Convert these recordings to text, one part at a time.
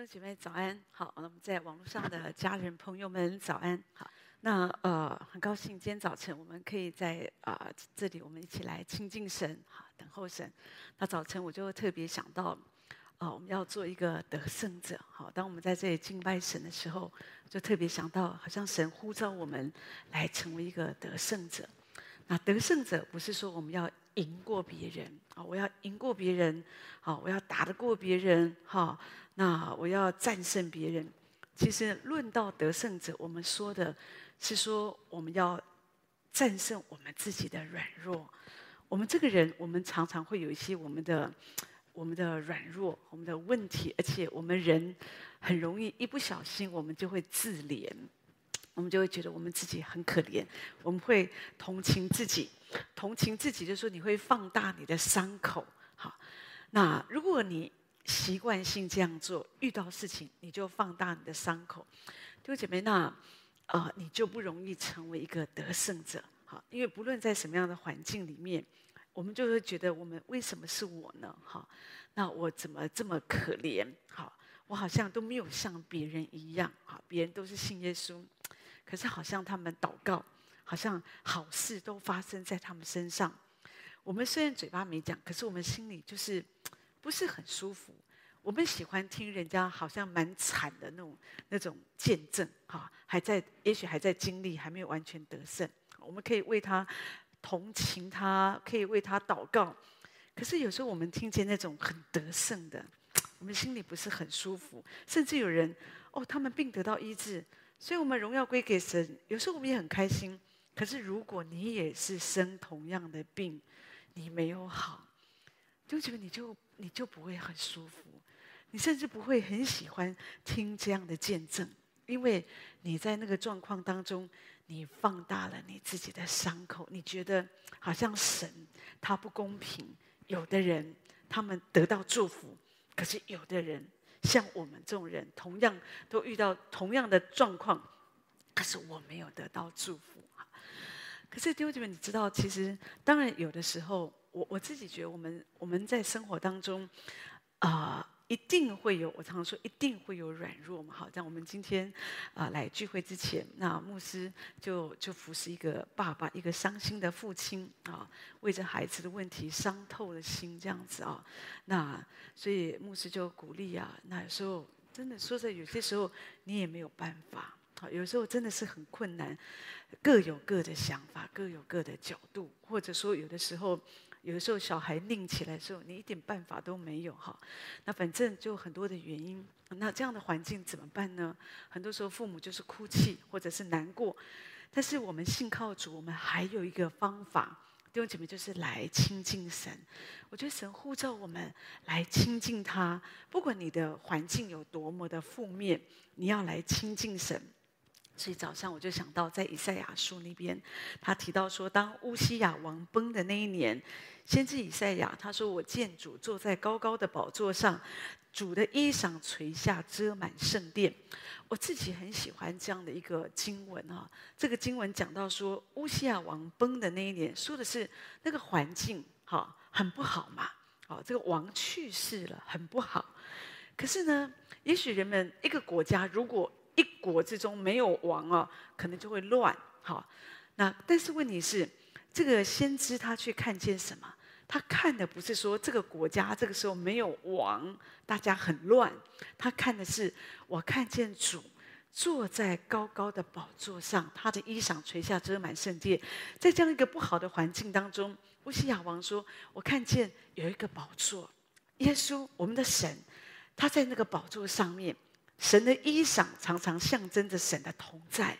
各位姐妹早安，好，那么在网络上的家人朋友们早安，好，那呃很高兴今天早晨我们可以在啊、这里我们一起来亲近神，好，等候神。那早晨我就特别想到，啊、我们要做一个得胜者，好，当我们在这里敬拜神的时候，就特别想到，好像神呼召我们来成为一个得胜者。那得胜者不是说我们要赢过别人啊，我要赢过别人，好，我要打得过别人，哈，那我要战胜别人。其实论到得胜者，我们说的是说我们要战胜我们自己的软弱。我们这个人，我们常常会有一些我们的我们的软弱，我们的问题，而且我们人很容易一不小心，我们就会自怜。我们就会觉得我们自己很可怜，我们会同情自己，同情自己就是说你会放大你的伤口。好，那如果你习惯性这样做，遇到事情你就放大你的伤口，弟兄姐妹，那、呃、你就不容易成为一个得胜者。好，因为不论在什么样的环境里面，我们就会觉得我们为什么是我呢？好，那我怎么这么可怜？好，我好像都没有像别人一样。好，别人都是信耶稣。可是好像他们祷告，好像好事都发生在他们身上。我们虽然嘴巴没讲，可是我们心里就是 不是很舒服。我们喜欢听人家好像蛮惨的那种那种见证，哈，还在也许还在经历，还没有完全得胜。我们可以为他同情他，可以为他祷告。可是有时候我们听见那种很得胜的，我们心里不是很舒服。甚至有人哦，他们病得到医治。所以，我们荣耀归给神。有时候我们也很开心。可是，如果你也是生同样的病，你没有好，就觉得你就你就不会很舒服，你甚至不会很喜欢听这样的见证，因为你在那个状况当中，你放大了你自己的伤口，你觉得好像神他不公平。有的人他们得到祝福，可是有的人。像我们这种人，同样都遇到同样的状况，可是我没有得到祝福。可是弟兄姐妹，你知道，其实当然有的时候，我我自己觉得，我们我们在生活当中，啊、一定会有，我常常说一定会有软弱嘛。好，像我们今天啊、来聚会之前，那牧师就就服侍一个爸爸，一个伤心的父亲啊，为着孩子的问题伤透了心，这样子啊。那所以牧师就鼓励啊，那有时候真的说在有些时候你也没有办法，好，有时候真的是很困难，各有各的想法，各有各的角度，或者说有的时候。有的时候小孩拧起来的时候，你一点办法都没有哈。那反正就很多的原因。那这样的环境怎么办呢？很多时候父母就是哭泣或者是难过。但是我们信靠主，我们还有一个方法，弟兄姐妹就是来亲近神。我觉得神呼召我们来亲近他，不管你的环境有多么的负面，你要来亲近神。所以早上我就想到，在以赛亚书那边，他提到说，当乌西雅王崩的那一年，先知以赛亚他说：“我见主坐在高高的宝座上，主的衣裳垂下，遮满圣殿。”我自己很喜欢这样的一个经文啊。这个经文讲到说，乌西雅王崩的那一年，说的是那个环境哈很不好嘛，哦，这个王去世了，很不好。可是呢，也许人们一个国家如果一国之中没有王哦，可能就会乱。好，那但是问题是，这个先知他去看见什么？他看的不是说这个国家这个时候没有王，大家很乱。他看的是，我看见主坐在高高的宝座上，他的衣裳垂下，遮满圣殿。在这样一个不好的环境当中，乌西雅王说：“我看见有一个宝座，耶稣，我们的神，他在那个宝座上面。”神的衣裳常常象征着神的同在，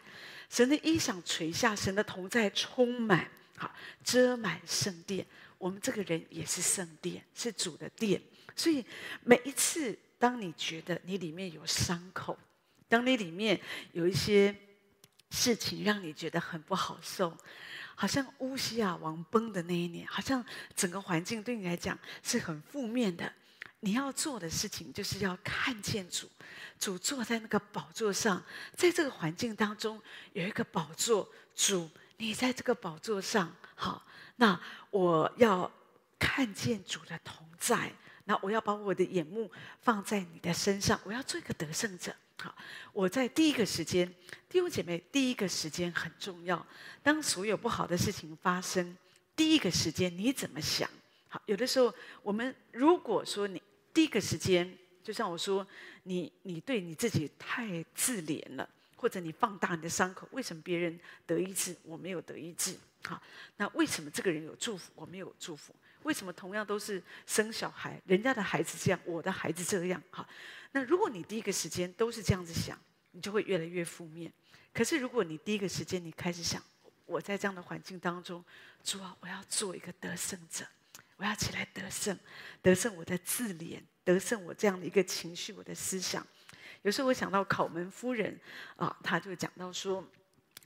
神的衣裳垂下，神的同在充满，好遮满圣殿。我们这个人也是圣殿，是主的殿。所以每一次，当你觉得你里面有伤口，当你里面有一些事情让你觉得很不好受，好像乌西雅王崩的那一年，好像整个环境对你来讲是很负面的。你要做的事情，就是要看见主，主坐在那个宝座上，在这个环境当中有一个宝座，主你在这个宝座上，好，那我要看见主的同在，那我要把我的眼目放在你的身上，我要做一个得胜者。好，我在第一个时间，弟兄姐妹，第一个时间很重要。当所有不好的事情发生，第一个时间你怎么想？好，有的时候我们如果说你第一个时间，就像我说，你你对你自己太自怜了，或者你放大你的伤口，为什么别人得医治，我没有得医治？好，那为什么这个人有祝福，我没有祝福？为什么同样都是生小孩，人家的孩子这样，我的孩子这样？哈，那如果你第一个时间都是这样子想，你就会越来越负面。可是如果你第一个时间你开始想，我在这样的环境当中，主啊，我要做一个得胜者，我要起来得胜，得胜我的自怜，得胜我这样的一个情绪，我的思想。有时候我想到考门夫人啊，她就讲到说。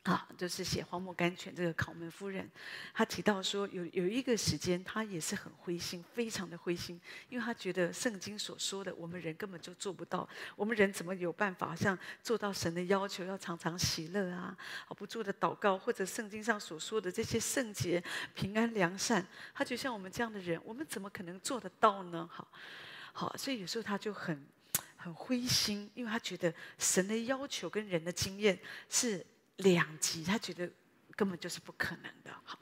啊，就是写《荒漠甘泉》这个考门夫人，她提到说有，有一个时间，她也是很灰心，非常的灰心，因为她觉得圣经所说的，我们人根本就做不到，我们人怎么有办法像做到神的要求，要常常喜乐啊，啊不住的祷告，或者圣经上所说的这些圣洁、平安、良善，她就像我们这样的人，我们怎么可能做得到呢？好，好，所以有时候他就很很灰心，因为他觉得神的要求跟人的经验是。两极，他觉得根本就是不可能的。好，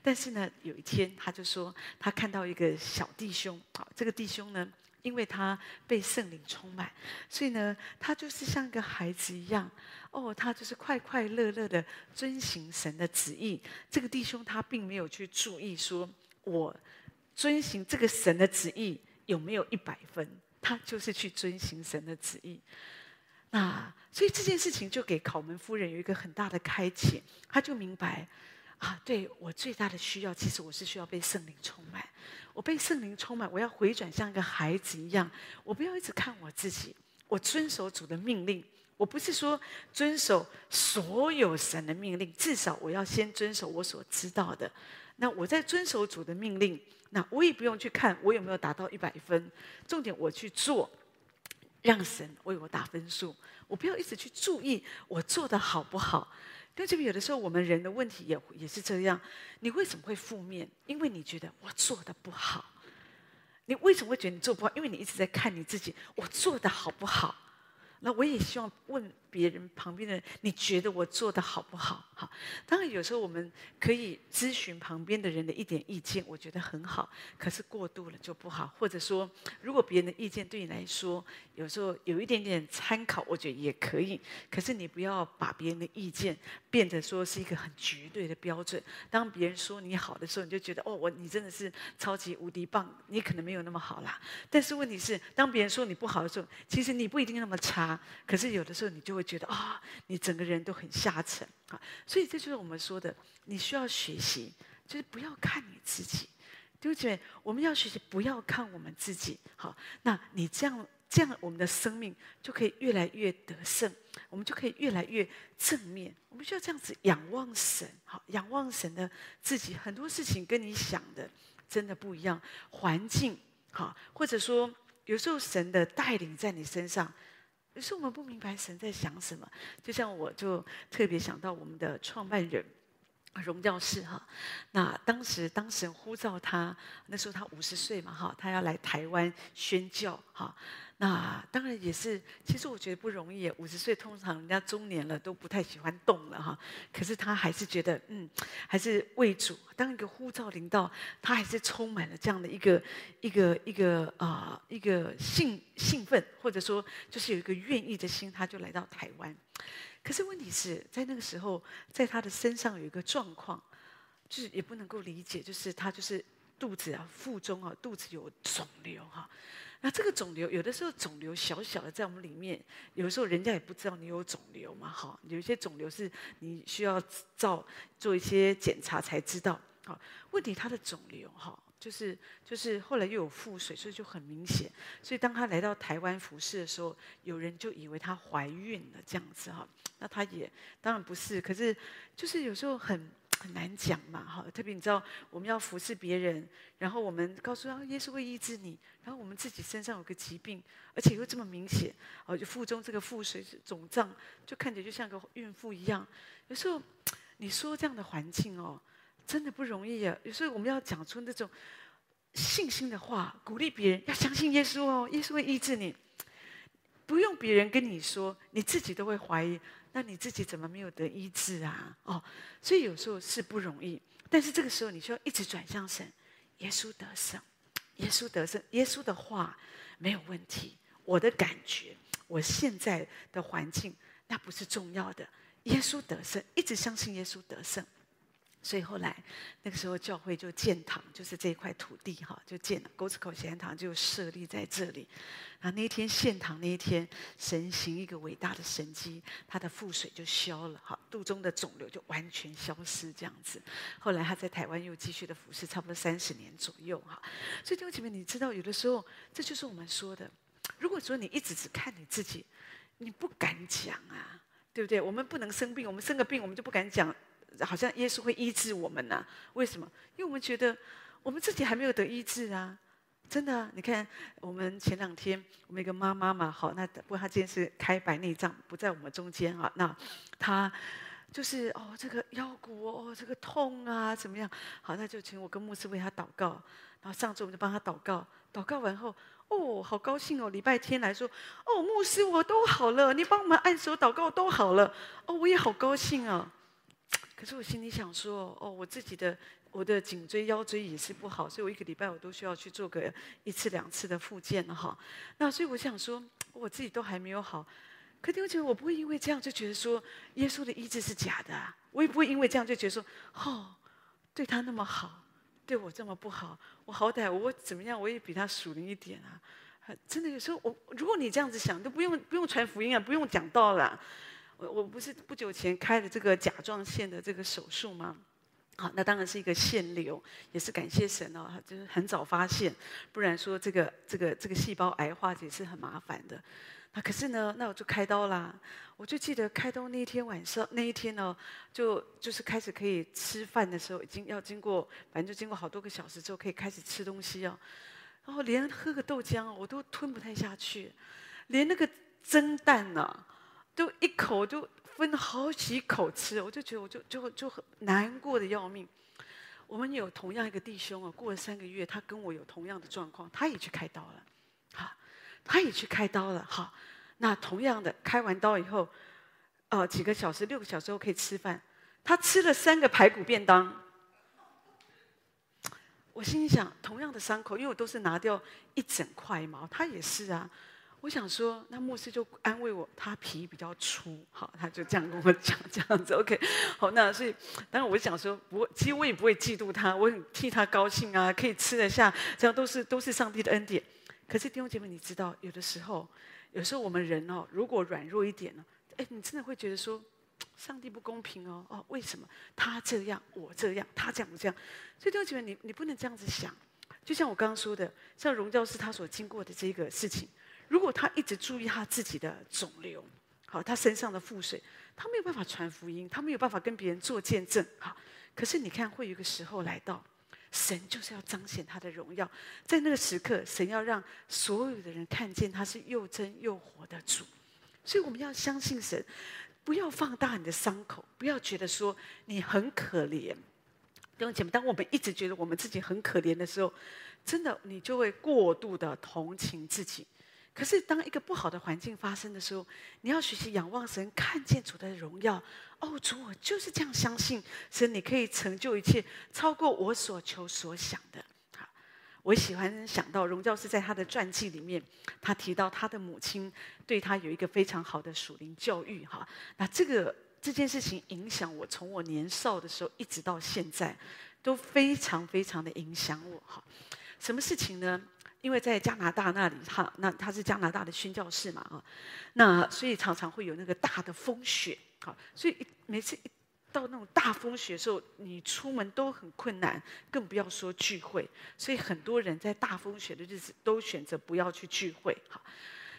但是呢，有一天他就说，他看到一个小弟兄。好，这个弟兄呢，因为他被圣灵充满，所以呢，他就是像一个孩子一样。哦，他就是快快乐乐的遵行神的旨意。这个弟兄他并没有去注意说，我遵行这个神的旨意有没有一百分，他就是去遵行神的旨意。那所以这件事情就给考门夫人有一个很大的开启，她就明白啊，对我最大的需要，其实我是需要被圣灵充满。我被圣灵充满，我要回转像一个孩子一样，我不要一直看我自己，我遵守主的命令。我不是说遵守所有神的命令，至少我要先遵守我所知道的。那我在遵守主的命令，那我也不用去看我有没有达到一百分，重点我去做。让神为我打分数，我不要一直去注意我做的好不好。但这边有的时候我们人的问题也也是这样。你为什么会负面？因为你觉得我做的不好。你为什么会觉得你做不好？因为你一直在看你自己，我做的好不好？那我也希望问。别人旁边的，你觉得我做的好不好？好，当然有时候我们可以咨询旁边的人的一点意见，我觉得很好。可是过度了就不好，或者说，如果别人的意见对你来说，有时候有一点点参考，我觉得也可以。可是你不要把别人的意见变得说是一个很绝对的标准。当别人说你好的时候，你就觉得哦，我你真的是超级无敌棒。你可能没有那么好啦。但是问题是，当别人说你不好的时候，其实你不一定那么差。可是有的时候你就会觉得啊、你整个人都很下沉啊，所以这就是我们说的，你需要学习，就是不要看你自己，对不对？我们要学习不要看我们自己，好，那你这样这样，我们的生命就可以越来越得胜，我们就可以越来越正面。我们需要这样子仰望神，好，仰望神的自己，很多事情跟你想的真的不一样，环境好，或者说有时候神的带领在你身上。可是我们不明白神在想什么，就像我就特别想到我们的创办人荣教士哈，那当时当神呼召他，那时候他五十岁嘛哈，他要来台湾宣教哈。那当然也是，其实我觉得不容易。五十岁通常人家中年了都不太喜欢动了哈，可是他还是觉得嗯，还是为主。当一个呼召领到，他还是充满了这样的一个一个一个啊一个兴兴奋，或者说就是有一个愿意的心，他就来到台湾。可是问题是在那个时候，在他的身上有一个状况，就是也不能够理解，就是他就是肚子啊腹中啊肚子有肿瘤哈。那这个肿瘤，有的时候肿瘤小小的在我们里面，有的时候人家也不知道你有肿瘤嘛，哈，有一些肿瘤是你需要照做一些检查才知道，好，问题他的肿瘤哈，就是就是后来又有腹水，所以就很明显，所以当他来到台湾服侍的时候，有人就以为他怀孕了这样子哈，那他也当然不是，可是就是有时候很。很难讲嘛，哈！特别你知道，我们要服侍别人，然后我们告诉他耶稣会医治你，然后我们自己身上有个疾病，而且又这么明显，哦，就腹中这个腹水是肿胀，就看起来就像个孕妇一样。有时候你说这样的环境哦，真的不容易啊。有时候我们要讲出那种信心的话，鼓励别人要相信耶稣哦，耶稣会医治你。不用别人跟你说，你自己都会怀疑，那你自己怎么没有得医治啊？哦，所以有时候是不容易，但是这个时候你需要一直转向神，耶稣得胜，耶稣得胜，耶稣的话没有问题。我的感觉，我现在的环境，那不是重要的。耶稣得胜，一直相信耶稣得胜。所以后来，那个时候教会就建堂，就是这一块土地哈，就建了沟子口贤堂，就设立在这里。然后那一天献堂那一天，神行一个伟大的神迹，他的腹水就消了，哈，肚中的肿瘤就完全消失，这样子。后来他在台湾又继续的服侍，差不多三十年左右哈。所以弟兄姐妹，你知道有的时候，这就是我们说的。如果说你一直只看你自己，你不敢讲啊，对不对？我们不能生病，我们生个病，我们就不敢讲，好像耶稣会医治我们呐？为什么？因为我们觉得我们自己还没有得医治啊！真的，你看，我们前两天我们一个妈妈嘛，好，那不过她今天是开白内障，不在我们中间啊。那她就是哦，这个腰骨哦，这个痛啊，怎么样？好，那就请我跟牧师为她祷告。然后上周我们就帮她祷告，祷告完后。哦，好高兴哦！礼拜天来说，哦，牧师，我都好了，你帮我们按手祷告都好了，哦，我也好高兴啊。可是我心里想说，哦，我自己的我的颈椎腰椎也是不好，所以我一个礼拜我都需要去做个一次两次的复健哈。那所以我想说，我自己都还没有好，可是我觉得我不会因为这样就觉得说耶稣的医治是假的，我也不会因为这样就觉得说，哦，对他那么好。对我这么不好，我好歹我怎么样，我也比他属灵一点啊！真的有时候我，如果你这样子想，都不用不用传福音啊，不用讲道了。我我不是不久前开了这个甲状腺的这个手术吗？好，那当然是一个腺瘤，也是感谢神哦，就是很早发现，不然说这个这个这个细胞癌化也是很麻烦的。那可是呢，那我就开刀啦。我就记得开刀那一天晚上，那一天呢，就就是开始可以吃饭的时候，已经要经过，反正就经过好多个小时之后，可以开始吃东西哦。然后连喝个豆浆，我都吞不太下去，连那个蒸蛋呢，就一口就分好几口吃，我就觉得我就就就很难过的要命。我们有同样一个弟兄啊，过了三个月，他跟我有同样的状况，他也去开刀了，好。他也去开刀了，好，那同样的开完刀以后，呃，几个小时、六个小时后可以吃饭。他吃了三个排骨便当，我心里想，同样的伤口，因为我都是拿掉一整块毛，他也是啊。我想说，那牧师就安慰我，他皮比较粗，好，他就这样跟我讲，这样子，OK，好，那所以当然我想说，不，其实我也不会嫉妒他，我很替他高兴啊，可以吃得下，这样都是都是上帝的恩典。可是弟兄姐妹，你知道，有的时候，有时候我们人哦，如果软弱一点呢，哎，你真的会觉得说，上帝不公平哦，哦，为什么他这样，我这样，他这样，我这样？所以弟兄姐妹，你你不能这样子想。就像我刚刚说的，像荣教师他所经过的这个事情，如果他一直注意他自己的肿瘤，好，他身上的腹水，他没有办法传福音，他没有办法跟别人做见证，好。可是你看，会有一个时候来到。神就是要彰显他的荣耀，在那个时刻，神要让所有的人看见他是又真又活的主，所以我们要相信神，不要放大你的伤口，不要觉得说你很可怜。弟兄姐妹，当我们一直觉得我们自己很可怜的时候，真的你就会过度的同情自己。可是，当一个不好的环境发生的时候，你要学习仰望神，看见主的荣耀。哦，主，我就是这样相信神，你可以成就一切，超过我所求所想的。好，我喜欢想到荣教师在他的传记里面，他提到他的母亲对他有一个非常好的属灵教育。哈，那这个这件事情影响我，从我年少的时候一直到现在，都非常非常的影响我。哈，什么事情呢？因为在加拿大那里，哈，那他是加拿大的宣教士嘛，啊，那所以常常会有那个大的风雪，好，所以每次一到那种大风雪的时候，你出门都很困难，更不要说聚会。所以很多人在大风雪的日子都选择不要去聚会，好，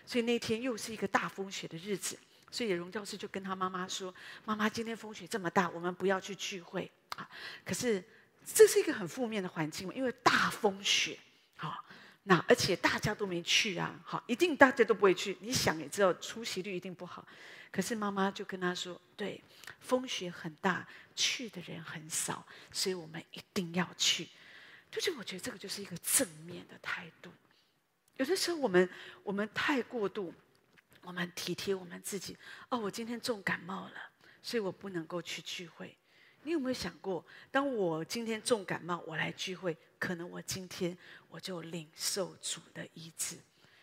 所以那天又是一个大风雪的日子，所以荣教师就跟他妈妈说：“妈妈，今天风雪这么大，我们不要去聚会。”啊，可是这是一个很负面的环境嘛，因为大风雪，好。那而且大家都没去啊，好，一定大家都不会去。你想也知道，出席率一定不好。可是妈妈就跟他说：“对，风雪很大，去的人很少，所以我们一定要去。”就是我觉得这个就是一个正面的态度。有的时候我们我们太过度，我们体贴我们自己。哦，我今天重感冒了，所以我不能够去聚会。你有没有想过，当我今天重感冒，我来聚会，可能我今天我就领受主的医治。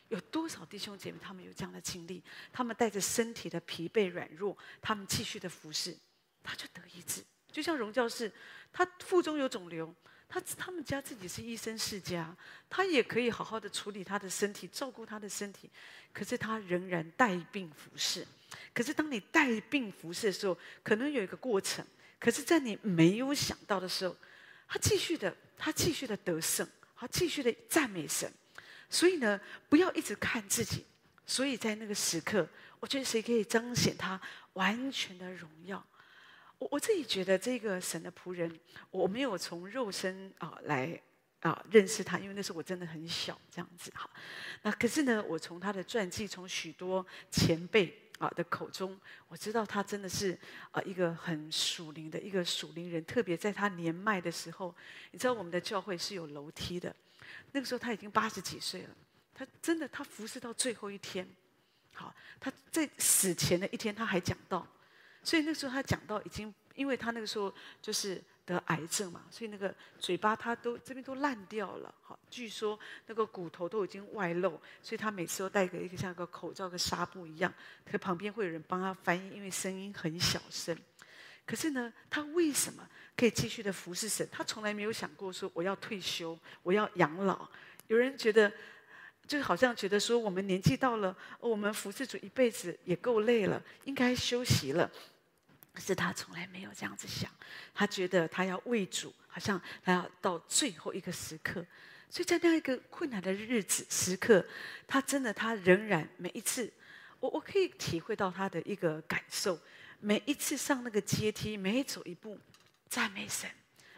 有多少弟兄姐妹他们有这样的经历？他们带着身体的疲惫软弱，他们继续的服侍，他就得医治。就像荣教士，他腹中有肿瘤。他他们家自己是医生世家，他也可以好好的处理他的身体，照顾他的身体，可是他仍然带病服侍。可是当你带病服侍的时候，可能有一个过程，可是在你没有想到的时候，他继续的，他继续的得胜，他继续的赞美神。所以呢，不要一直看自己。所以在那个时刻，我觉得谁可以彰显他完全的荣耀？我我自己觉得这个神的仆人，我没有从肉身啊来啊认识他，因为那时候我真的很小，这样子哈。那可是呢，我从他的传记，从许多前辈啊的口中，我知道他真的是啊一个很属灵的一个属灵人。特别在他年迈的时候，你知道我们的教会是有楼梯的，那个时候他已经八十几岁了，他真的他服侍到最后一天，好，他在死前的一天他还讲到。所以那时候他讲到已经，因为他那个时候就是得癌症嘛，所以那个嘴巴他都这边都烂掉了，好，据说那个骨头都已经外露，所以他每次都戴个一个像个口罩、跟纱布一样，他旁边会有人帮他翻译，因为声音很小声。可是呢，他为什么可以继续的服侍神？他从来没有想过说我要退休，我要养老。有人觉得，就好像觉得说我们年纪到了，我们服侍主一辈子也够累了，应该休息了。可是他从来没有这样子想，他觉得他要为主，好像他要到最后一个时刻。所以在那样一个困难的日子时刻，他真的他仍然每一次，我我可以体会到他的一个感受。每一次上那个阶梯，每走一步赞美神，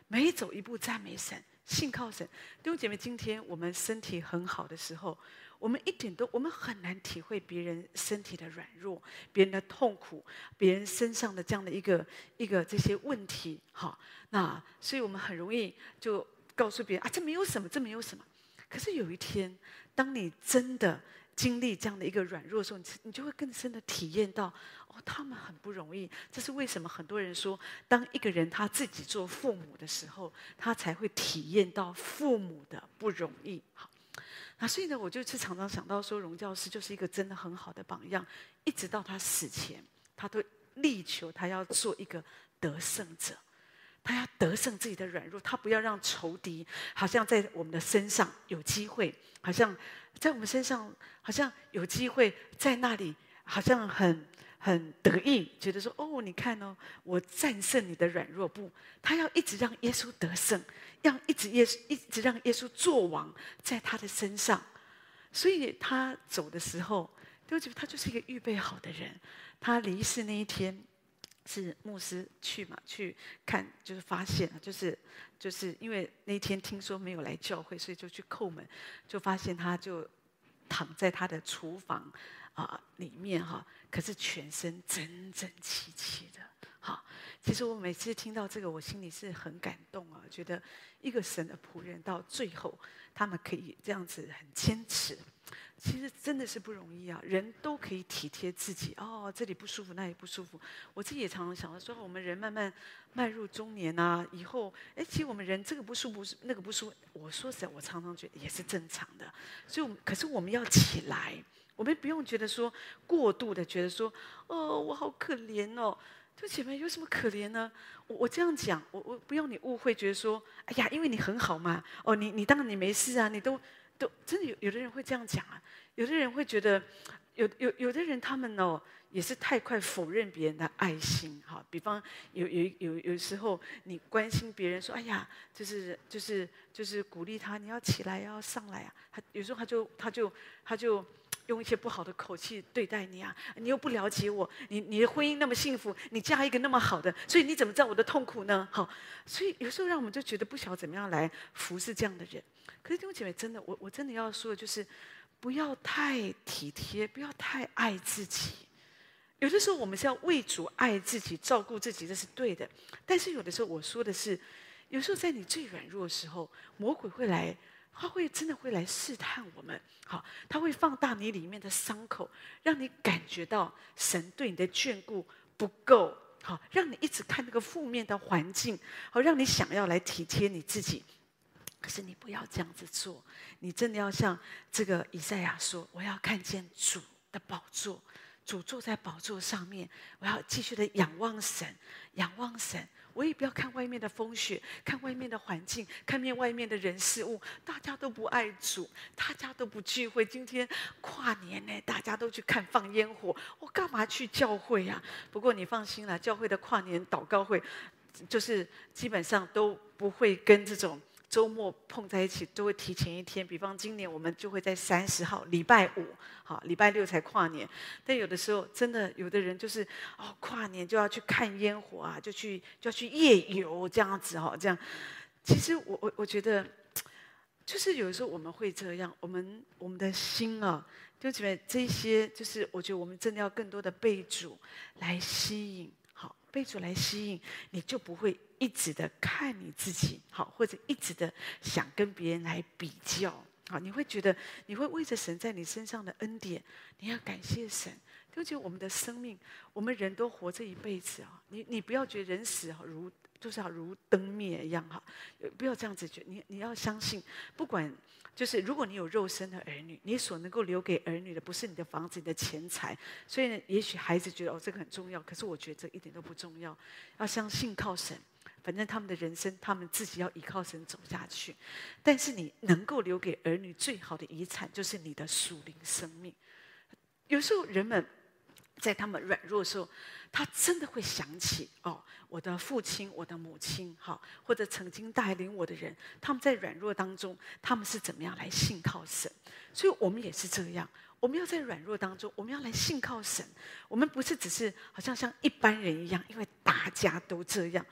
每走一步赞美神，信靠神。弟兄姐妹，今天我们身体很好的时候。我们一点都，我们很难体会别人身体的软弱，别人的痛苦，别人身上的这样的一个一个这些问题，好，那所以我们很容易就告诉别人啊，这没有什么，这没有什么。可是有一天，当你真的经历这样的一个软弱的时候，你你就会更深的体验到，哦，他们很不容易。这是为什么？很多人说，当一个人他自己做父母的时候，他才会体验到父母的不容易。好。那所以呢，我就是常常想到说，荣教师就是一个真的很好的榜样。一直到他死前，他都力求他要做一个得胜者，他要得胜自己的软弱，他不要让仇敌好像在我们的身上有机会，好像在我们身上好像有机会在那里，好像很。很得意，觉得说：“哦，你看哦，我战胜你的软弱。”不，他要一直让耶稣得胜，要一直耶稣一直让耶稣做王在他的身上。所以他走的时候，都觉得他就是一个预备好的人。他离世那一天，是牧师去嘛，去看，就是发现，就是就是因为那天听说没有来教会，所以就去叩门，就发现他就躺在他的厨房。啊，里面哈，可是全身整整齐齐的。好，其实我每次听到这个，我心里是很感动啊，觉得一个神的仆人到最后，他们可以这样子很坚持，其实真的是不容易啊。人都可以体贴自己，哦，这里不舒服，那里不舒服。我自己也常常想到说，我们人慢慢迈入中年啊，以后，哎，其实我们人这个不舒服，那个不舒服，我说实在，我常常觉得也是正常的。所以，我们可是我们要起来。我们不用觉得说过度的觉得说，哦，我好可怜哦。这姐妹有什么可怜呢？我我这样讲，我我不要你误会，觉得说，哎呀，因为你很好嘛。哦，你你当然你没事啊，你都都真的有有的人会这样讲啊。有的人会觉得，有有有的人他们哦也是太快否认别人的爱心哈。比方有有有有时候你关心别人说，哎呀，就是就是就是鼓励他，你要起来要上来啊。他有时候他就他就。他就用一些不好的口气对待你啊！你又不了解我，你你的婚姻那么幸福，你嫁一个那么好的，所以你怎么知道我的痛苦呢？好，所以有时候让我们就觉得不晓得怎么样来服侍这样的人。可是弟兄姐妹，真的，我我真的要说的就是，不要太体贴，不要太爱自己。有的时候我们是要为主爱自己、照顾自己，这是对的。但是有的时候我说的是，有时候在你最软弱的时候，魔鬼会来，他会真的会来试探我们。好，他会放大你里面的伤口，让你感觉到神对你的眷顾不够。好，让你一直看那个负面的环境，好，让你想要来体贴你自己。可是你不要这样子做，你真的要像这个以赛亚说：“我要看见主的宝座，主坐在宝座上面，我要继续的仰望神，仰望神。”我也不要看外面的风雪，看外面的环境，看面外面的人事物，大家都不爱主，大家都不聚会。今天跨年呢，大家都去看放烟火，我干嘛去教会呀？不过你放心啦，教会的跨年祷告会，就是基本上都不会跟这种。周末碰在一起都会提前一天，比方今年我们就会在三十号礼拜五，好，礼拜六才跨年。但有的时候真的有的人就是哦，跨年就要去看烟火啊，就去就要去夜游这样子哈，这样。其实我我我觉得，就是有的时候我们会这样，我们我们的心啊，就觉得这些就是我觉得我们真的要更多的被主来吸引。被主来吸引，你就不会一直的看你自己，好，或者一直的想跟别人来比较，好，你会觉得你会为着神在你身上的恩典，你要感谢神。就觉得我们的生命，我们人都活这一辈子啊，你你不要觉得人死如就是要如灯灭一样哈，不要这样子觉，你你要相信，不管。就是如果你有肉身的儿女，你所能够留给儿女的不是你的房子、你的钱财，所以呢，也许孩子觉得哦这个很重要，可是我觉得这一点都不重要。要相信靠神，反正他们的人生他们自己要依靠神走下去。但是你能够留给儿女最好的遗产，就是你的属灵生命。有时候人们在他们软弱的时候，他真的会想起哦，我的父亲、我的母亲，哈，或者曾经带领我的人，他们在软弱当中，他们是怎么样来信靠神？所以我们也是这样，我们要在软弱当中，我们要来信靠神。我们不是只是好像像一般人一样，因为大家都这样。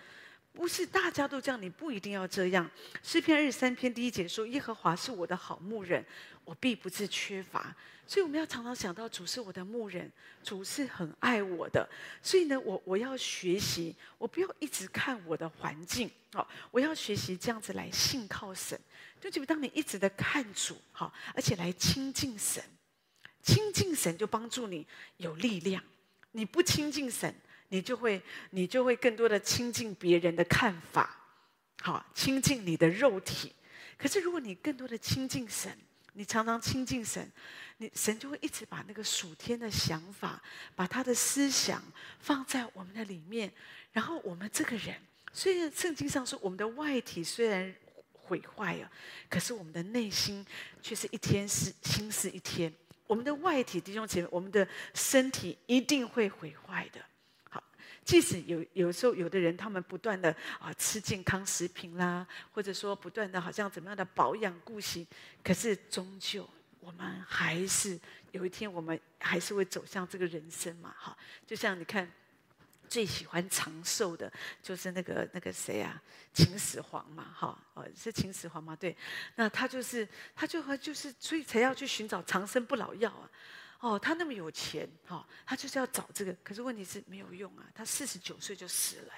不是大家都这样，你不一定要这样。诗篇二十三篇第一节说：“耶和华是我的好牧人，我必不致缺乏。”所以我们要常常想到主是我的牧人，主是很爱我的。所以呢，我我要学习，我不要一直看我的环境，好，我要学习这样子来信靠神。就觉得当你一直的看主，好，而且来亲近神，亲近神就帮助你有力量。你不亲近神。你就会，你就会更多的亲近别人的看法，好，亲近你的肉体。可是如果你更多的亲近神，你常常亲近神，你神就会一直把那个属天的想法，把他的思想放在我们的里面。然后我们这个人，虽然圣经上说我们的外体虽然毁坏了，可是我们的内心却是一天是新是一天。我们的外体弟兄姐妹，我们的身体一定会毁坏的。即使有有时候有的人他们不断的啊吃健康食品啦，或者说不断的好像怎么样的保养顾惜，可是终究我们还是有一天我们还是会走向这个人生嘛，哈，就像你看最喜欢长寿的，就是那个那个谁啊，秦始皇嘛，哈，哦是秦始皇嘛，对，那他就是他就和就是所以才要去寻找长生不老药啊。哦，他那么有钱，哈、哦，他就是要找这个。可是问题是没有用啊，他四十九岁就死了，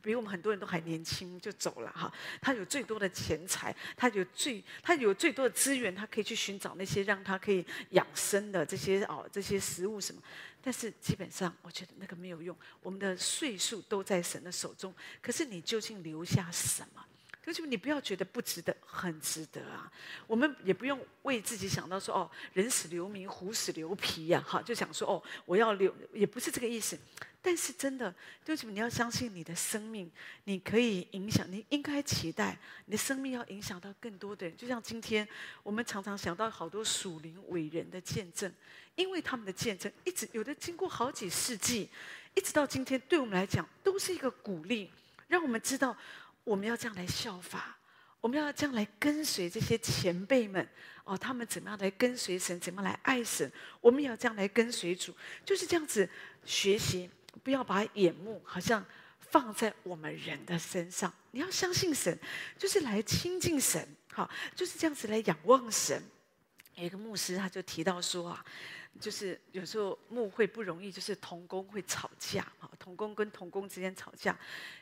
比我们很多人都还年轻就走了哈、他有最多的钱财，他有最他有最多的资源，他可以去寻找那些让他可以养生的这些哦这些食物什么。但是基本上，我觉得那个没有用。我们的岁数都在神的手中，可是你究竟留下什么？就是你不要觉得不值得，很值得啊！我们也不用为自己想到说哦，人死留名，虎死留皮呀，哈，就想说哦，我要留，也不是这个意思。但是真的，就是你要相信你的生命，你可以影响，你应该期待你的生命要影响到更多的人。就像今天我们常常想到好多属灵伟人的见证，因为他们的见证一直有的经过好几世纪，一直到今天，对我们来讲都是一个鼓励，让我们知道。我们要这样来效法，我们要这样来跟随这些前辈们哦，他们怎么样来跟随神，怎么样来爱神，我们也要这样来跟随主，就是这样子学习，不要把眼目好像放在我们人的身上。你要相信神，就是来亲近神，好，就是这样子来仰望神。有一个牧师他就提到说啊。就是有时候牧会不容易，就是同工会吵架，哈，同工跟同工之间吵架。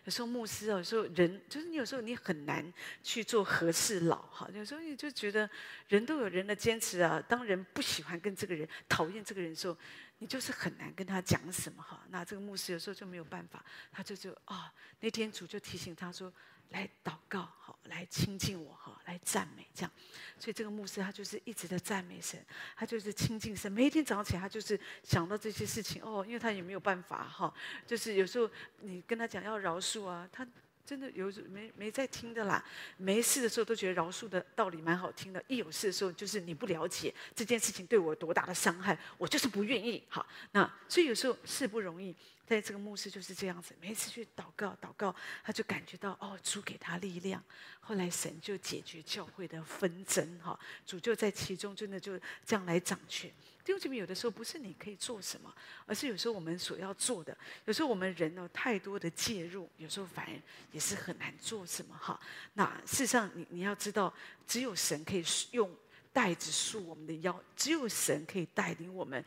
有时候牧师，有时候人就是你有时候你很难去做和事佬，哈。有时候你就觉得人都有人的坚持啊。当人不喜欢跟这个人、讨厌这个人的时候，你就是很难跟他讲什么，哈。那这个牧师有时候就没有办法，他就就啊，那天主就提醒他说。来祷告，好，来亲近我，好，来赞美，这样。所以这个牧师他就是一直的赞美神，他就是亲近神。每一天早上起来，他就是想到这些事情哦，因为他也没有办法，哈，就是有时候你跟他讲要饶恕啊，他真的有没没在听的啦。没事的时候都觉得饶恕的道理蛮好听的，一有事的时候就是你不了解这件事情对我多大的伤害，我就是不愿意，好。那所以有时候是不容易。在这个牧师就是这样子，每次去祷告祷告，他就感觉到哦，主给他力量。后来神就解决教会的纷争，哈，主就在其中真的就这样来掌权。弟兄姐妹，有的时候不是你可以做什么，而是有时候我们所要做的。有时候我们人呢太多的介入，有时候反而也是很难做什么哈。那事实上，你你要知道，只有神可以用带子束我们的腰，只有神可以带领我们。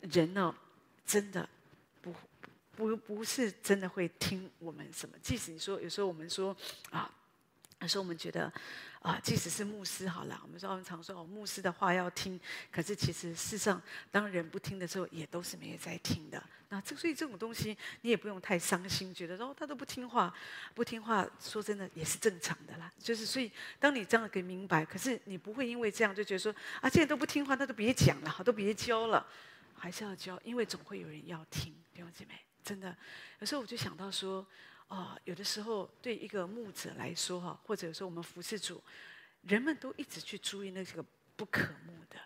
人呢，真的不。不不是真的会听我们什么，即使你说有时候我们说啊，有时候我们觉得啊，即使是牧师好了，我们说我们常说哦，牧师的话要听，可是其实世上，当人不听的时候，也都是没有在听的。那这所以这种东西，你也不用太伤心，觉得哦他都不听话，不听话，说真的也是正常的啦。就是所以，当你这样给明白，可是你不会因为这样就觉得说啊，既然都不听话，那都别讲了，都别教了，还是要教，因为总会有人要听，弟兄姐妹。真的，有时候我就想到说，哦，有的时候对一个牧者来说哈，或者说我们服侍主，人们都一直去注意那个不可慕的，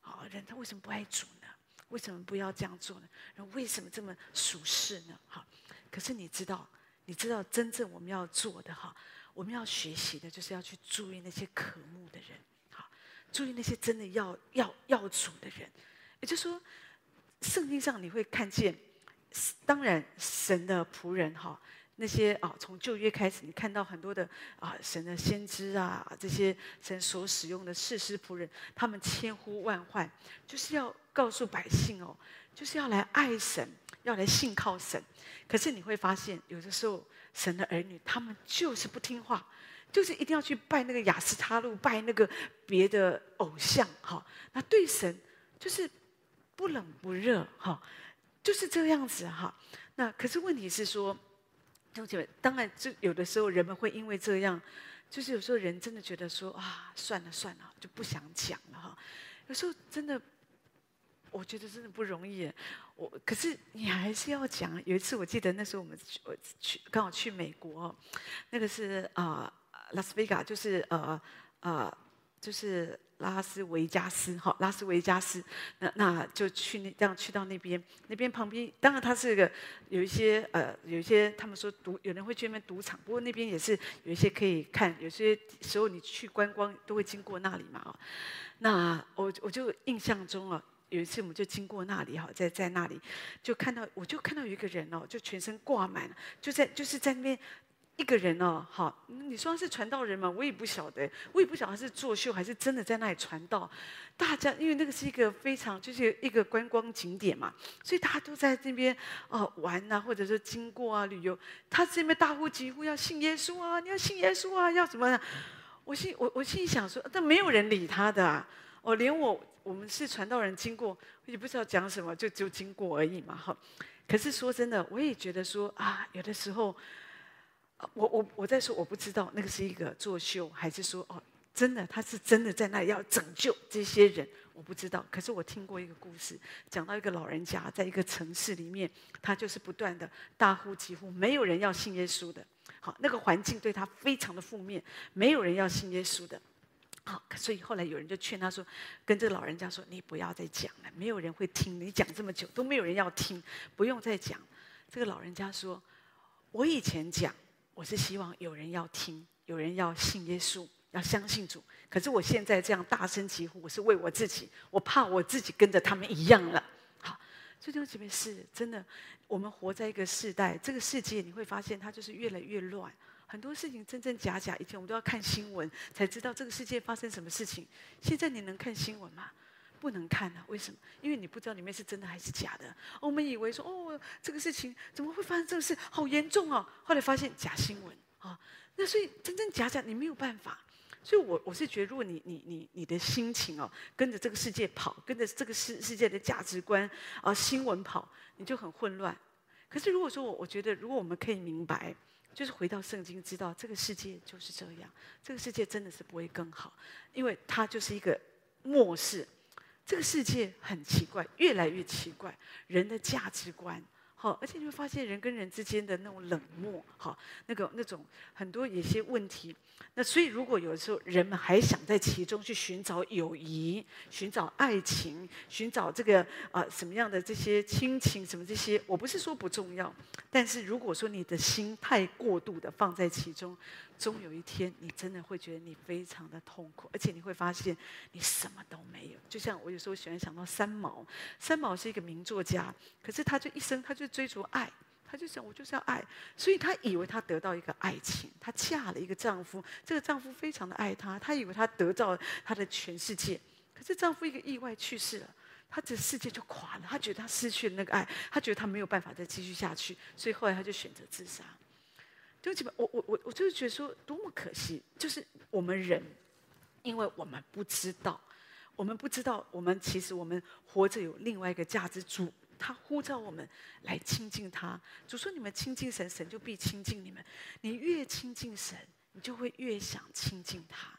啊，人他为什么不爱主呢？为什么不要这样做呢？人为什么这么属世呢？哈，可是你知道，你知道真正我们要做的哈，我们要学习的就是要去注意那些可慕的人，哈，注意那些真的要要要主的人，也就是说，圣经上你会看见。当然，神的仆人哈，那些啊，从旧约开始，你看到很多的啊，神的先知啊，这些神所使用的士师仆人，他们千呼万唤，就是要告诉百姓哦，就是要来爱神，要来信靠神。可是你会发现，有的时候神的儿女他们就是不听话，就是一定要去拜那个亚斯他录，拜那个别的偶像哈。那对神就是不冷不热哈。就是这样子哈，那可是问题是说，同学们，当然就有的时候人们会因为这样，就是有时候人真的觉得说啊，算了算了，就不想讲了哈。有时候真的，我觉得真的不容易。我可是你还是要讲。有一次我记得那时候我们去，我去刚好去美国，那个是啊，拉斯维加，就是呃呃，就是。拉斯维加斯，哈，拉斯维加斯，那那就去那这样去到那边，那边旁边，当然它是一个有一些呃，有一些他们说赌，有人会去那边赌场，不过那边也是有一些可以看，有些时候你去观光都会经过那里嘛，啊，那我我就印象中啊，有一次我们就经过那里哈，在在那里就看到，我就看到有一个人哦，就全身挂满，就在就是在那边。一个人哦，好，你说他是传道人吗？我也不晓得，我也不晓得他是作秀还是真的在那里传道。大家因为那个是一个非常就是一个观光景点嘛，所以大家都在这边哦玩啊，或者是经过啊旅游。他这边大呼疾呼要信耶稣啊，你要信耶稣啊，要什么？我心我我心里想说，但没有人理他的啊。哦，连我我们是传道人经过，也不知道讲什么，就就经过而已嘛。哈，可是说真的，我也觉得说啊，有的时候。我我我在说，我不知道那个是一个作秀，还是说哦，真的他是真的在那里要拯救这些人，我不知道。可是我听过一个故事，讲到一个老人家在一个城市里面，他就是不断的大呼疾呼，没有人要信耶稣的。好，那个环境对他非常的负面，没有人要信耶稣的。好，所以后来有人就劝他说，跟这个老人家说，你不要再讲了，没有人会听你讲这么久，都没有人要听，不用再讲。这个老人家说，我以前讲。我是希望有人要听，有人要信耶稣，要相信主。可是我现在这样大声疾呼，我是为我自己，我怕我自己跟着他们一样了。好，所以弟兄姐妹是真的，我们活在一个世代，这个世界你会发现它就是越来越乱。很多事情真真假假，以前我们都要看新闻才知道这个世界发生什么事情。现在你能看新闻吗？不能看啊！为什么？因为你不知道里面是真的还是假的。我们以为说哦，这个事情怎么会发生这个事？好严重哦！后来发现假新闻啊。那所以真真假假，你没有办法。所以我我是觉得，如果你你你你的心情哦，跟着这个世界跑，跟着这个世世界的价值观啊新闻跑，你就很混乱。可是如果说我我觉得，如果我们可以明白，就是回到圣经，知道这个世界就是这样，这个世界真的是不会更好，因为它就是一个末世。这个世界很奇怪，越来越奇怪，人的价值观。好，而且你会发现人跟人之间的那种冷漠，好，那个那种很多有些问题。那所以，如果有的时候人们还想在其中去寻找友谊、寻找爱情、寻找这个啊、呃、什么样的这些亲情什么这些，我不是说不重要，但是如果说你的心太过度的放在其中。终有一天，你真的会觉得你非常的痛苦，而且你会发现你什么都没有。就像我有时候喜欢想到三毛，三毛是一个名作家，可是他就一生他就追逐爱，他就想我就是要爱，所以他以为他得到一个爱情，他嫁了一个丈夫，这个丈夫非常的爱他，他以为他得到他的全世界，可是丈夫一个意外去世了，他的世界就垮了，他觉得他失去了那个爱，他觉得他没有办法再继续下去，所以后来他就选择自杀。就基本，我我我我就是觉得说多么可惜，就是我们人，因为我们不知道，我们不知道，我们其实我们活着有另外一个价值。主，他呼召我们来亲近他。主说你们亲近神，神就必亲近你们。你越亲近神，你就会越想亲近他。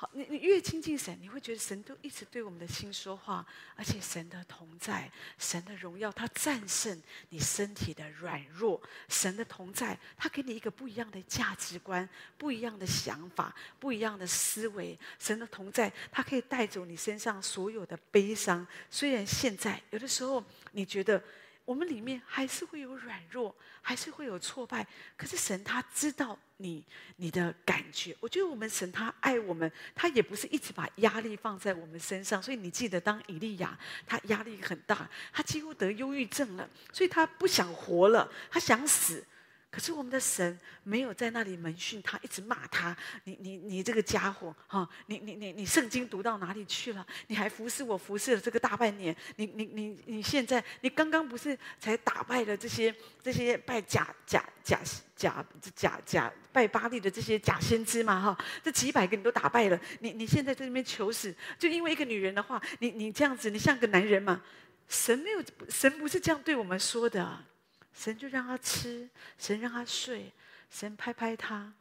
好，你你越亲近神，你会觉得神都一直对我们的心说话，而且神的同在、神的荣耀，他战胜你身体的软弱。神的同在，他给你一个不一样的价值观、不一样的想法、不一样的思维。神的同在，他可以带走你身上所有的悲伤。虽然现在有的时候你觉得。我们里面还是会有软弱，还是会有挫败。可是神他知道你你的感觉。我觉得我们神他爱我们，他也不是一直把压力放在我们身上。所以你记得，当以利亚他压力很大，他几乎得忧郁症了，所以他不想活了，他想死。可是我们的神没有在那里门训他，一直骂他。你你你这个家伙哈！你你你你圣经读到哪里去了？你还服侍我服侍了这个大半年。你你你你现在你刚刚不是才打败了这些这些拜假假假假假假拜巴力的这些假先知吗？哈！这几百个你都打败了。你你现在在那边求死，就因为一个女人的话，你你这样子，你像个男人吗？神没有，神不是这样对我们说的。神就让他吃，神让他睡，神拍拍他。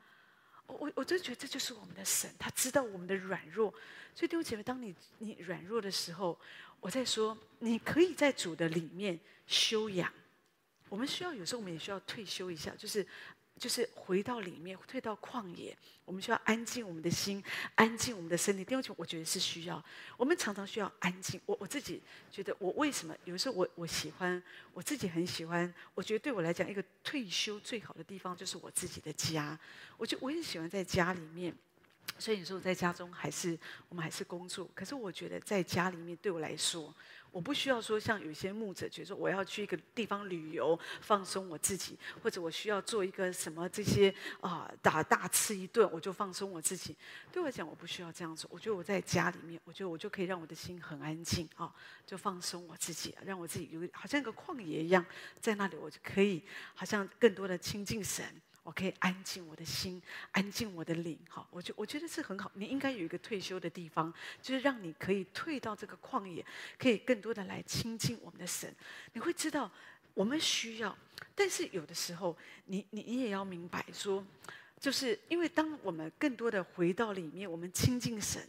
我我我真觉得这就是我们的神，他知道我们的软弱。所以弟兄姐妹，当你你软弱的时候，我在说，你可以在主的里面修养。我们需要有时候我们也需要退休一下，就是。就是回到里面，退到旷野，我们需要安静我们的心，安静我们的身体。第二，我觉得是需要。我们常常需要安静。我我自己觉得，我为什么有时候我我喜欢，我自己很喜欢。我觉得对我来讲，一个退休最好的地方就是我自己的家。我就我也喜欢在家里面。所以有时候在家中还是我们还是工作。可是我觉得在家里面对我来说。我不需要说像有些牧者觉得说我要去一个地方旅游放松我自己，或者我需要做一个什么这些啊打大吃一顿我就放松我自己。对我来讲我不需要这样做，我觉得我在家里面，我觉得我就可以让我的心很安静啊，就放松我自己，让我自己有好像一个旷野一样，在那里我就可以好像更多的亲近神。我可以安静我的心，安静我的灵，好，我觉我觉得是很好。你应该有一个退休的地方，就是让你可以退到这个旷野，可以更多的来亲近我们的神。你会知道我们需要，但是有的时候，你你你也要明白说，就是因为当我们更多的回到里面，我们亲近神，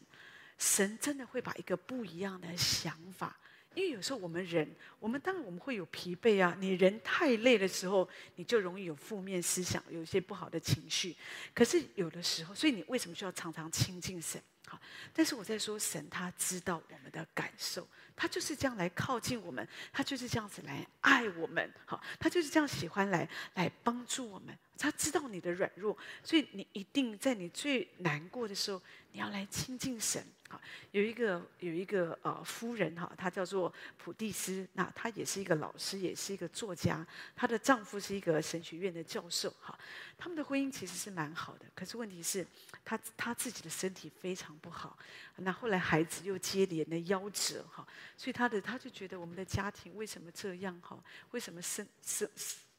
神真的会把一个不一样的想法。因为有时候我们人，我们当然我们会有疲惫啊。你人太累的时候，你就容易有负面思想，有一些不好的情绪。可是有的时候，所以你为什么需要常常亲近神？好，但是我在说，神他知道我们的感受，他就是这样来靠近我们，他就是这样子来爱我们，好，他就是这样喜欢来来帮助我们。他知道你的软弱，所以你一定在你最难过的时候，你要来亲近神。好，有一个有一个呃夫人哈，她叫做普蒂斯，那她也是一个老师，也是一个作家。她的丈夫是一个神学院的教授。哈，他们的婚姻其实是蛮好的，可是问题是，她她自己的身体非常不好。那后来孩子又接连的夭折哈，所以她的她就觉得我们的家庭为什么这样哈？为什么神神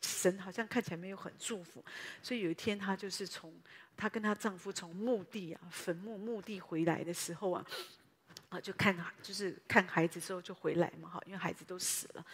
神好像看起来没有很祝福？所以有一天她就是从。她跟她丈夫从墓地啊，坟墓墓地回来的时候啊，啊，就看就是看孩子之后就回来嘛，哈，因为孩子都死了，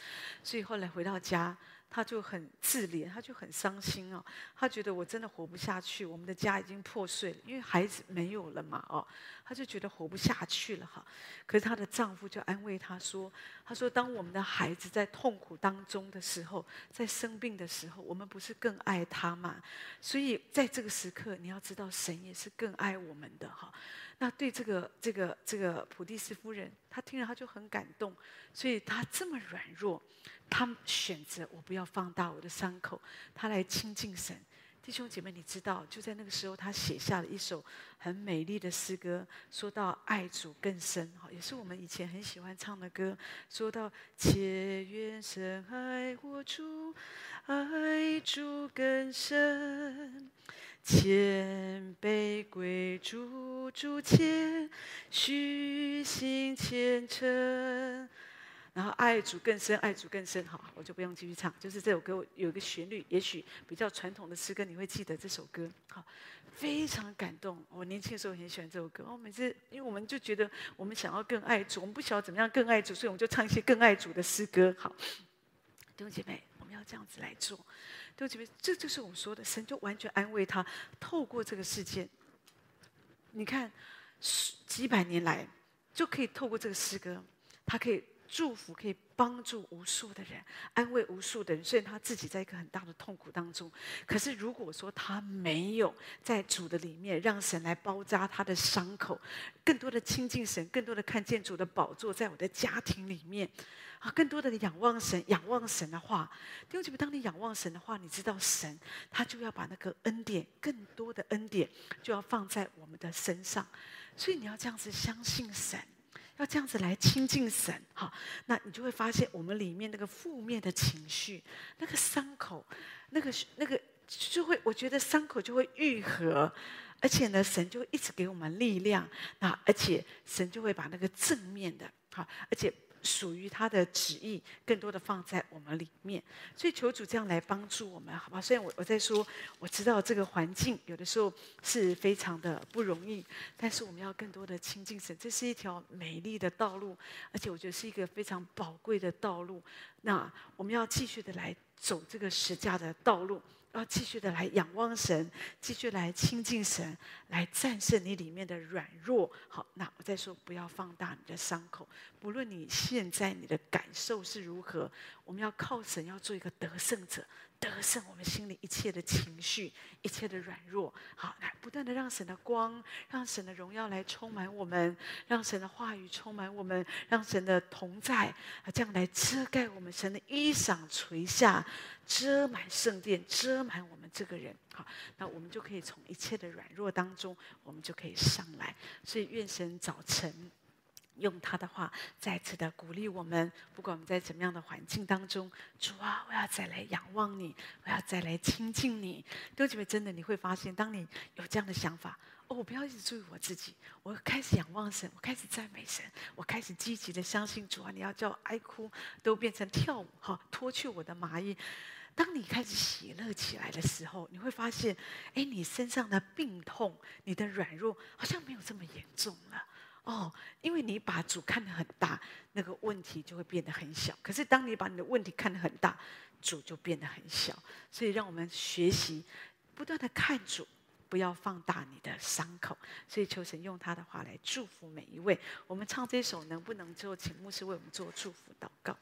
所以后来回到家。他就很自怜，他就很伤心哦。他觉得我真的活不下去，我们的家已经破碎了，因为孩子没有了嘛哦。他就觉得活不下去了哈。可是她的丈夫就安慰她说：“他说，当我们的孩子在痛苦当中的时候，在生病的时候，我们不是更爱他吗？所以在这个时刻，你要知道，神也是更爱我们的哈。那对这个这个这个普蒂斯夫人，她听了她就很感动，所以她这么软弱。”她选择我不要放大我的伤口，她来亲近神。弟兄姐妹，你知道，就在那个时候，他写下了一首很美丽的诗歌，说到爱主更深，哈，也是我们以前很喜欢唱的歌。说到且愿深爱我主，爱主更深，谦卑归主，主前，虚心虔诚。然后爱主更深，爱主更深，好，我就不用继续唱。就是这首歌有一个旋律，也许比较传统的诗歌，你会记得这首歌，好，非常感动。我年轻的时候很喜欢这首歌，我每次因为我们就觉得我们想要更爱主，我们不晓得怎么样更爱主，所以我们就唱一些更爱主的诗歌。好，弟兄姐妹，我们要这样子来做。就这边，这就是我们说的，神就完全安慰他，透过这个事件，你看几百年来就可以透过这个诗歌，他可以。祝福可以帮助无数的人，安慰无数的人。虽然他自己在一个很大的痛苦当中，可是如果说他没有在主的里面，让神来包扎他的伤口，更多的亲近神，更多的看见主的宝座在我的家庭里面，啊，更多的仰望神，仰望神的话，弟兄姐妹，当你仰望神的话，你知道神他就要把那个恩典，更多的恩典就要放在我们的身上，所以你要这样子相信神。要这样子来亲近神，哈，那你就会发现我们里面那个负面的情绪，那个伤口，那个那个就会，我觉得伤口就会愈合，而且呢，神就会一直给我们力量，那而且神就会把那个正面的，哈，而且。属于他的旨意，更多的放在我们里面，所以求主这样来帮助我们，好吧？虽然我我在说，我知道这个环境有的时候是非常的不容易，但是我们要更多的亲近神，这是一条美丽的道路，而且我觉得是一个非常宝贵的道路。那我们要继续的来走这个十架的道路。要继续的来仰望神，继续来亲近神，来战胜你里面的软弱。好，那我再说，不要放大你的伤口。不论你现在你的感受是如何，我们要靠神，要做一个得胜者。得胜我们心里一切的情绪，一切的软弱，好，来不断的让神的光，让神的荣耀来充满我们，让神的话语充满我们，让神的同在啊，这样来遮盖我们，神的衣裳垂下，遮满圣殿，遮满我们这个人，好，那我们就可以从一切的软弱当中，我们就可以上来。所以愿神早晨。用他的话再次的鼓励我们，不管我们在怎么样的环境当中，主啊，我要再来仰望你，我要再来亲近你。弟兄姐妹，真的你会发现，当你有这样的想法，哦，我不要一直注意我自己，我开始仰望神，我开始赞美神，我开始积极的相信主啊，你要叫我哀哭都变成跳舞，哈，脱去我的麻衣。当你开始喜乐起来的时候，你会发现，哎，你身上的病痛，你的软弱，好像没有这么严重了。哦，因为你把主看得很大，那个问题就会变得很小。可是当你把你的问题看得很大，主就变得很小。所以让我们学习，不断的看主，不要放大你的伤口。所以求神用他的话来祝福每一位。我们唱这首能不能就请牧师为我们做祝福祷告？